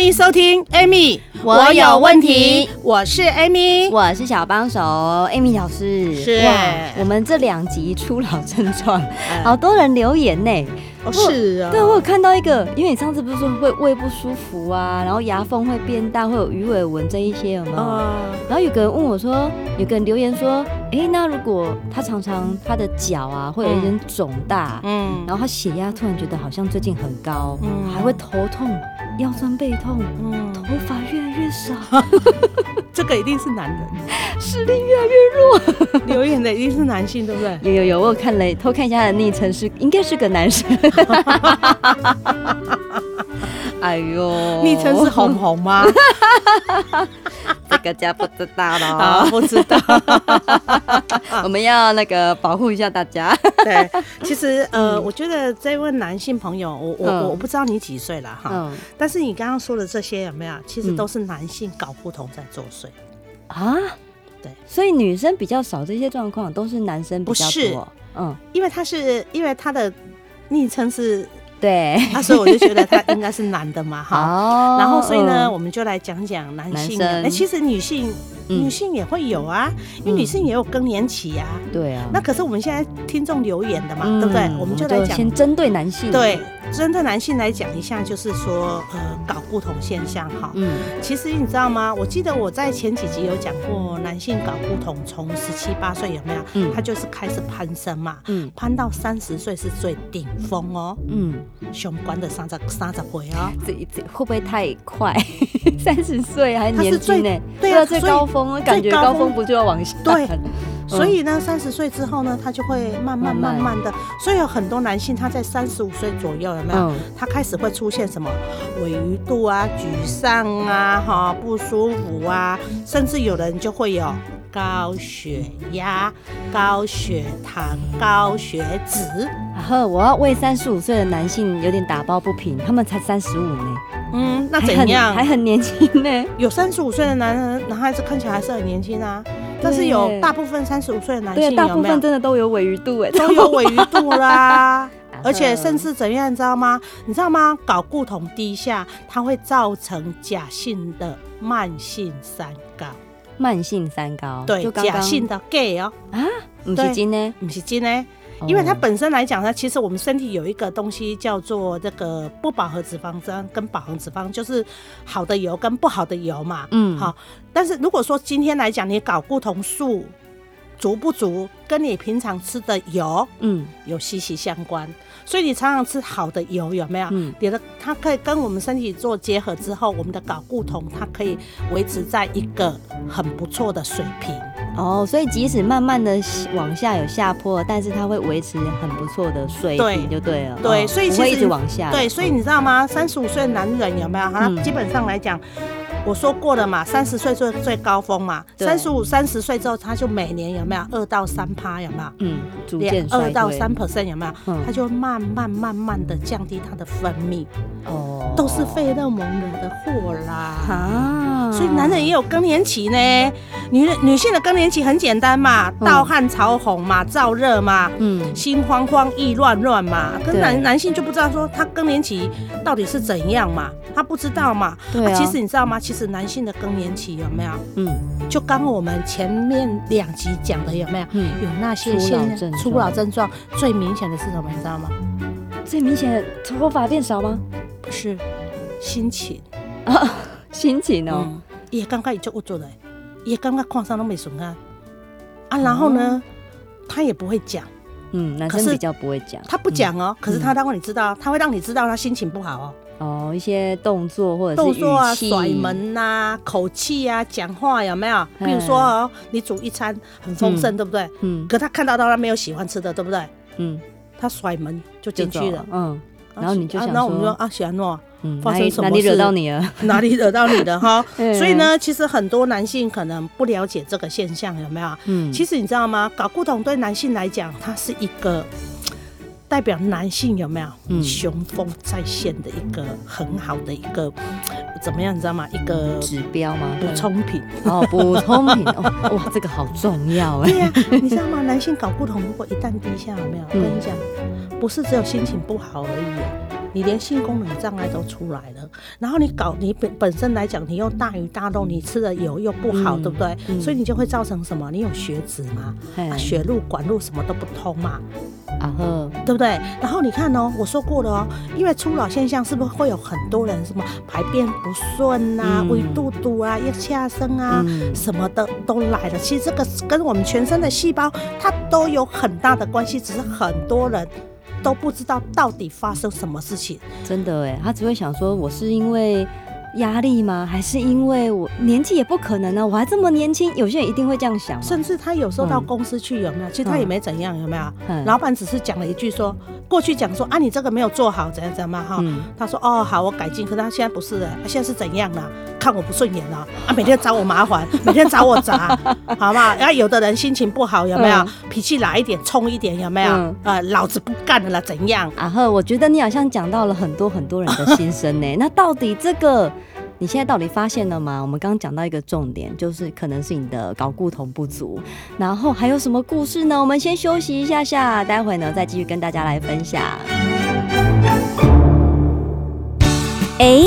欢迎收听 Amy，我有问题。我是 Amy，我是小帮手 Amy 老师。是，我们这两集初老症状，好多人留言呢。哦，是啊。对，我有看到一个，因为你上次不是说会胃不舒服啊，然后牙缝会变大，会有鱼尾纹这一些有没有？然后有个人问我说，有个人留言说，哎，那如果他常常他的脚啊会有一点肿大，嗯，然后他血压突然觉得好像最近很高，嗯，还会头痛。腰酸背痛，嗯，头发越来越少，这个一定是男人，视力越来越弱。留言的一定是男性，对不对？有有有，我有看了，偷看一下他的昵称是，应该是个男生。哎呦，昵称是红红吗？这个家不知道了，不知道。我们要那个保护一下大家。对，其实呃，我觉得这位男性朋友，我我我不知道你几岁了哈，嗯，但是你刚刚说的这些有没有？其实都是男性搞不同在作祟啊。对，所以女生比较少这些状况，都是男生比较多。不，嗯，因为他是因为他的昵称是。对，那所以我就觉得他应该是男的嘛，哈，然后所以呢，我们就来讲讲男性。哎，其实女性。女性也会有啊，因为女性也有更年期呀。对啊。那可是我们现在听众留言的嘛，对不对？我们就来讲，先针对男性。对，针对男性来讲一下，就是说，呃，睾固酮现象哈。嗯。其实你知道吗？我记得我在前几集有讲过，男性睾固酮从十七八岁有没有？嗯。他就是开始攀升嘛。嗯。攀到三十岁是最顶峰哦。嗯。雄关的三十三十岁哦。这这会不会太快？三十岁还年轻呢？对啊，最高峰。感觉高峰不就要往下？对，所以呢，三十岁之后呢，他就会慢慢慢慢的，所以有很多男性他在三十五岁左右有没有？他开始会出现什么鮪鱼肚啊、沮丧啊、哈不舒服啊，甚至有人就会有高血压、高血糖、高血脂。然后我要为三十五岁的男性有点打抱不平，他们才三十五呢。嗯，那怎样？还很，年轻呢。有三十五岁的男人，男孩子看起来还是很年轻啊。但是有大部分三十五岁的男性有没有，对，大部分真的都有尾鱼肚哎，都有尾鱼肚啦。而且甚至怎样，你知道吗？你知道吗？睾固酮低下，它会造成假性的慢性三高。慢性三高，对，假性的 gay 哦。啊，不是真的，不是真的。因为它本身来讲呢，其实我们身体有一个东西叫做这个不饱和脂肪酸跟饱和脂肪，就是好的油跟不好的油嘛。嗯，好。但是如果说今天来讲，你睾固酮素足不足，跟你平常吃的油，嗯，有息息相关。所以你常常吃好的油有没有？嗯，你的它可以跟我们身体做结合之后，我们的睾固酮它可以维持在一个很不错的水平。哦，所以即使慢慢的往下有下坡，但是它会维持很不错的水平，就对了。对，所以其实一直往下。对，所以你知道吗？三十五岁的男人有没有？他基本上来讲，我说过了嘛，三十岁最最高峰嘛，三十五、三十岁之后，他就每年有没有二到三趴有没有？嗯，逐渐二到三 percent 有没有？他就慢慢慢慢的降低他的分泌。哦，都是费勒蒙惹的祸啦。啊，所以男人也有更年期呢。女人女性的更年期很简单嘛，盗汗潮红嘛，燥热嘛，嗯，心慌慌意乱乱嘛。跟男男性就不知道说他更年期到底是怎样嘛，他不知道嘛。对啊。其实你知道吗？其实男性的更年期有没有？嗯，就刚我们前面两集讲的有没有？嗯，有那些现初老症状最明显的是什么？你知道吗？最明显的头发变少吗？不是，心情啊，心情哦，也刚刚也就我做的。也刚刚矿上都没顺啊，啊，然后呢，他也不会讲，嗯，男生比较不会讲，他不讲哦，可是他让你知道，他会让你知道他心情不好哦，哦，一些动作或者动作啊，甩门呐，口气啊，讲话有没有？比如说哦，你煮一餐很丰盛，对不对？嗯，可他看到到他没有喜欢吃的，对不对？嗯，他甩门就进去了，嗯，然后你就想那我们说啊，喜安诺，嗯，发生什么哪里惹到你了？哪里惹到你的哈？所以呢，其实很多男性可能不了解这个现象，有没有？嗯，其实你知道吗？睾固酮对男性来讲，它是一个。代表男性有没有雄风在线的一个很好的一个怎么样？你知道吗？一个指标吗？补充品哦，补充品哦，哇，这个好重要哎。对呀，你知道吗？男性搞固酮如果一旦低下，有没有？我跟你讲，不是只有心情不好而已。你连性功能障碍都出来了，然后你搞你本本身来讲，你又大鱼大肉，你吃的油又不好，嗯、对不对？嗯、所以你就会造成什么？你有血脂嘛？啊，血路管路什么都不通嘛？啊呵，对不对？然后你看哦，我说过了哦，因为初老现象是不是会有很多人什么排便不顺啊、胃肚肚啊、腋下生啊、嗯、什么的都来了？其实这个跟我们全身的细胞它都有很大的关系，只是很多人。都不知道到底发生什么事情，真的哎，他只会想说，我是因为。压力吗？还是因为我年纪也不可能呢？我还这么年轻，有些人一定会这样想。甚至他有时候到公司去有没有？其实他也没怎样，有没有？老板只是讲了一句说，过去讲说啊，你这个没有做好，怎样怎样嘛哈。他说哦好，我改进。可是他现在不是哎，他现在是怎样呢？看我不顺眼了啊，每天找我麻烦，每天找我砸，好不好？然后有的人心情不好，有没有？脾气来一点，冲一点，有没有？呃，老子不干了啦，怎样？啊呵，我觉得你好像讲到了很多很多人的心声呢。那到底这个？你现在到底发现了吗？我们刚刚讲到一个重点，就是可能是你的睾固酮不足，然后还有什么故事呢？我们先休息一下下，待会呢再继续跟大家来分享。哎，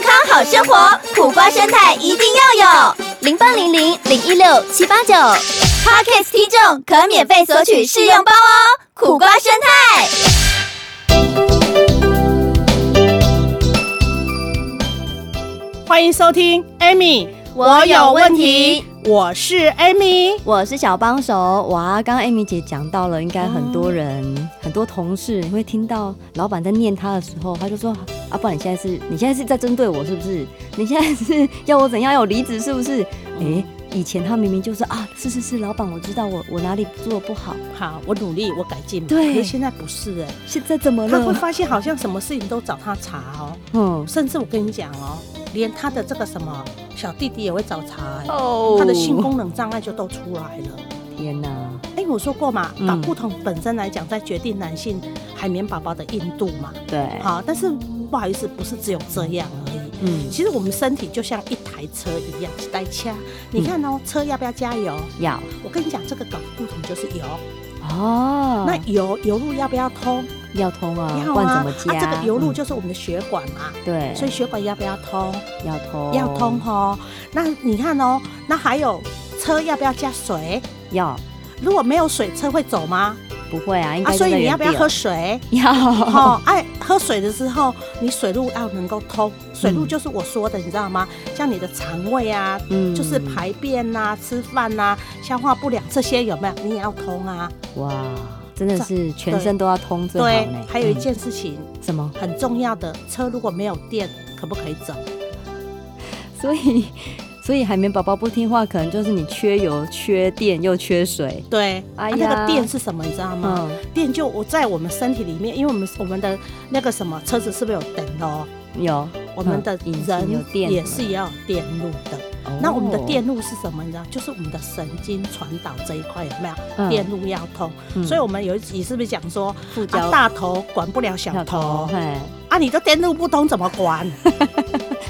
康好生活，苦瓜生态一定要有。零八零零零一六七八九，Parkes 听众可免费索取试用包哦。苦瓜生态。欢迎收听，Amy，我有问题。我是 Amy，我是小帮手。哇，刚刚 Amy 姐讲到了，应该很多人、嗯、很多同事你会听到老板在念他的时候，他就说：“啊，不然你现在是你现在是在针对我是不是？你现在是要我怎样要我离职是不是？”哎、嗯，以前他明明就是啊，是是是，老板我知道我我哪里做的不好，好，我努力我改进。对，可是现在不是哎、欸，现在怎么了？他会发现好像什么事情都找他查哦，嗯，甚至我跟你讲哦。连他的这个什么小弟弟也会找茬，欸，oh. 他的性功能障碍就都出来了。天哪！哎，我说过嘛，睾固酮本身来讲，在决定男性海绵宝宝的硬度嘛。对。好，但是不好意思，不是只有这样而已。嗯。其实我们身体就像一台车一样，带掐。你看哦，车要不要加油？要。我跟你讲，这个睾固酮就是油。哦。那油油路要不要通？要通啊，要啊，啊，这个油路就是我们的血管嘛，对，所以血管要不要通？要通，要通哦。那你看哦，那还有车要不要加水？要。如果没有水，车会走吗？不会啊，应该。所以你要不要喝水？要。喝水的时候，你水路要能够通，水路就是我说的，你知道吗？像你的肠胃啊，嗯，就是排便呐、吃饭呐、消化不良这些有没有？你也要通啊。哇。真的是全身都要通着。对，还有一件事情，什么很重要的？车如果没有电，可不可以走？所以，所以海绵宝宝不听话，可能就是你缺油、缺电又缺水。对，哎呀，那个电是什么？你知道吗？电就我在我们身体里面，因为我们我们的那个什么车子是不是有灯哦？有，我们的人也是要有电路的。那我们的电路是什么？你知道，就是我们的神经传导这一块有没有？嗯、电路要通，嗯、所以我们有一集是不是讲说，啊、大头管不了小头？小头啊，你的电路不通怎么管？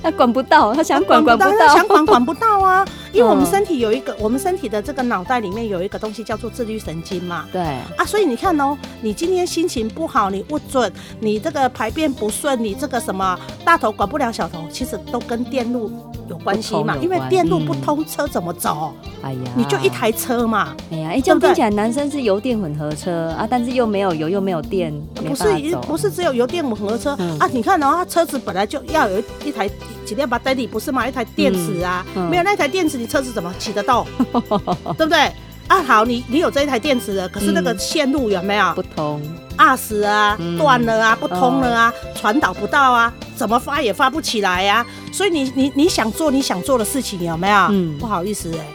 他管不到，他想管管不到，他想管管不到啊！因为我们身体有一个，我们身体的这个脑袋里面有一个东西叫做自律神经嘛。对啊，所以你看哦，你今天心情不好，你不准，你这个排便不顺，你这个什么大头管不了小头，其实都跟电路。有关系嘛，因为电路不通，车怎么走？哎呀，你就一台车嘛。哎呀，哎，这样听起来男生是油电混合车啊，但是又没有油又没有电，不是不是只有油电混合车啊？你看哦，车子本来就要有一台几辆把 daddy 不是嘛？一台电池啊，没有那台电池，你车子怎么 骑得动？对不对？啊，好，你你有这一台电池的，可是那个线路有没有不通？二十啊，断了啊，不通了啊，传导不到啊，怎么发也发不起来呀？所以你你你想做你想做的事情有没有？嗯，不好意思哎，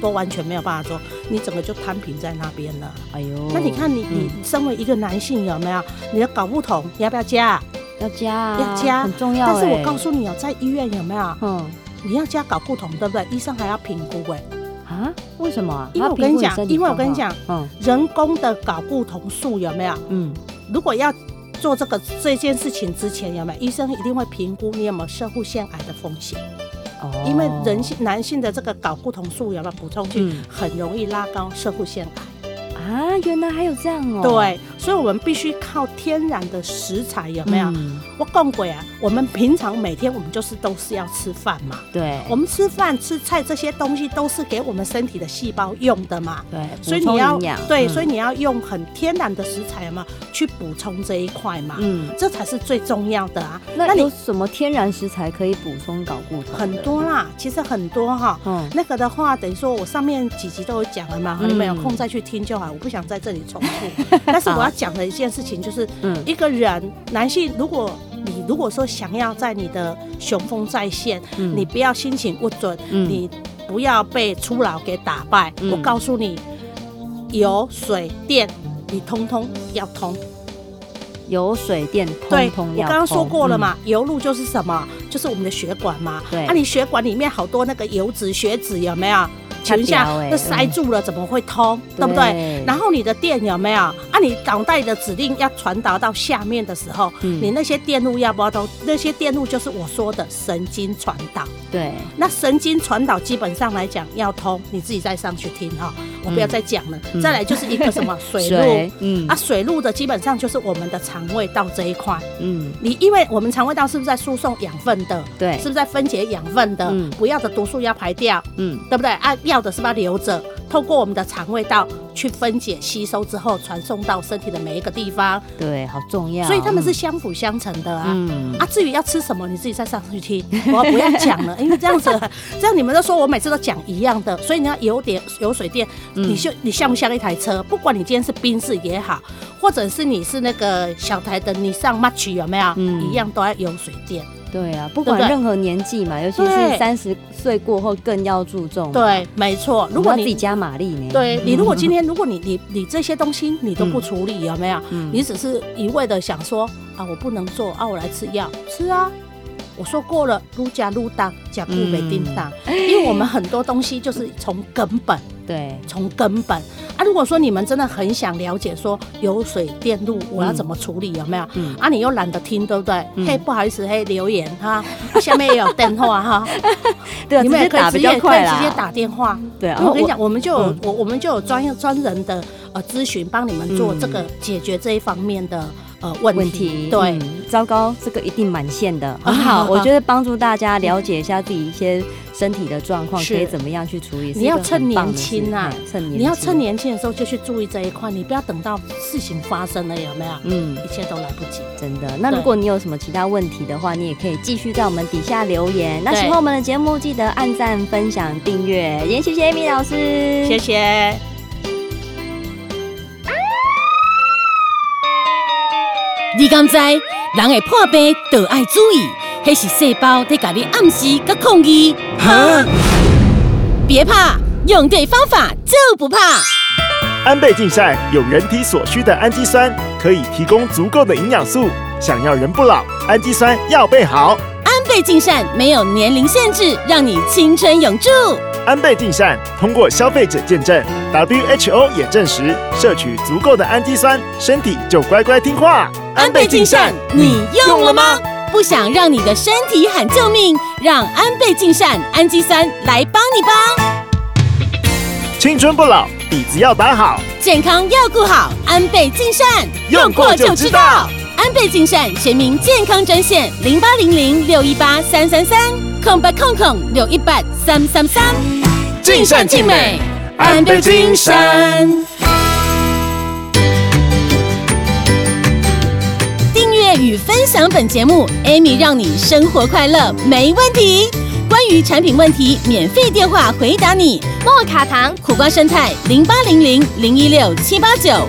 都完全没有办法做，你整个就摊平在那边了。哎呦，那你看你你身为一个男性有没有？你的睾固酮你要不要加？要加，要加，很重要。但是我告诉你哦，在医院有没有？嗯，你要加睾固酮对不对？医生还要评估哎。啊？为什么？因为我跟你讲，因为我跟你讲，嗯，人工的睾固酮素有没有？嗯，如果要做这个这件事情之前有没有？医生一定会评估你有没有射护腺癌的风险。哦，因为人性男性的这个睾固酮素有没有补充去，很容易拉高射护腺癌。啊，原来还有这样哦。对，所以我们必须靠天然的食材，有没有？嗯、我讲过啊，我们平常每天我们就是都是要吃饭嘛。对，我们吃饭吃菜这些东西都是给我们身体的细胞用的嘛。对，所以你要对，所以你要用很天然的食材嘛，去补充这一块嘛。嗯，这才是最重要的啊。那你有什么天然食材可以补充搞固酮？很多啦，其实很多哈。嗯，那个的话，等于说我上面几集都有讲了嘛，你们有空再去听就好。我不想在这里重复，但是我要讲的一件事情就是，嗯一个人男性，如果你如果说想要在你的雄风再现，你不要心情不准，你不要被初老给打败。我告诉你，油、水、电，你通通要通。油、水、电，通通要通。我刚刚说过了嘛，油路就是什么？就是我们的血管嘛。对，那你血管里面好多那个油脂、血脂有没有？请问一下，那塞住了怎么会通？对不对？然后你的电有没有？啊，你脑袋的指令要传达到下面的时候，你那些电路要不要通？那些电路就是我说的神经传导。对，那神经传导基本上来讲要通，你自己再上去听哈，我不要再讲了。再来就是一个什么水路，嗯啊，水路的基本上就是我们的肠胃道这一块。嗯，你因为我们肠胃道是不是在输送养分的？对，是不是在分解养分的？不要的毒素要排掉，嗯，对不对？啊。要的是不是要留着，透过我们的肠胃道去分解、吸收之后，传送到身体的每一个地方。对，好重要。所以他们是相辅相成的啊。嗯。啊，至于要吃什么，你自己再上去听，我不要讲了，因为这样子，这样你们都说我每次都讲一样的，所以你要有点有水电，你就你像不像一台车？不管你今天是宾士也好，或者是你是那个小台的，你上 March 有没有？嗯。一样都要有水电。对啊，不管任何年纪嘛，尤其是三十岁过后更要注重。对，没错。如果你自己加马力呢？对，你如果今天如果你你你这些东西你都不处理，有没有？你只是一味的想说啊，我不能做啊，我来吃药，吃啊。我说过了，撸加愈重，吃久袂叮当。因为我们很多东西就是从根本。对，从根本啊，如果说你们真的很想了解说油水电路我要怎么处理，有没有？嗯啊，你又懒得听，对不对？嘿，不好意思，嘿，留言哈，下面也有电话哈。对，你们也可以直接可以直接打电话。对啊，我跟你讲，我们就有我我们就有专业专人的呃咨询，帮你们做这个解决这一方面的呃问题。对，糟糕，这个一定满线的，很好。我觉得帮助大家了解一下自己一些。身体的状况可以怎么样去处理？你要趁年轻啊，趁年，你要趁年轻的时候就去注意这一块，你不要等到事情发生了，有没有？嗯，一切都来不及，真的。那如果你有什么其他问题的话，你也可以继续在我们底下留言。那喜欢我们的节目，记得按赞、分享、订阅。也谢谢 Amy 老师，谢谢。你刚才人会破病，都爱注意。那是细胞在给你暗示跟抗议。哈！别怕，用对方法就不怕。安倍晋善有人体所需的氨基酸，可以提供足够的营养素。想要人不老，氨基酸要备好。安倍晋善没有年龄限制，让你青春永驻。安倍晋善通过消费者见证，WHO 也证实，摄取足够的氨基酸，身体就乖乖听话。安倍晋善，你用了吗？不想让你的身体喊救命，让安倍晋善氨基酸来帮你吧。青春不老，底子要打好，健康要顾好。安倍晋善用过就知道。安倍晋善全民健康专线零八零零六一八三三三空八空空六一八三三三，尽善尽美，安倍晋善。订阅与分享本节目，Amy 让你生活快乐没问题。关于产品问题，免费电话回答你。莫卡糖苦瓜生态零八零零零一六七八九，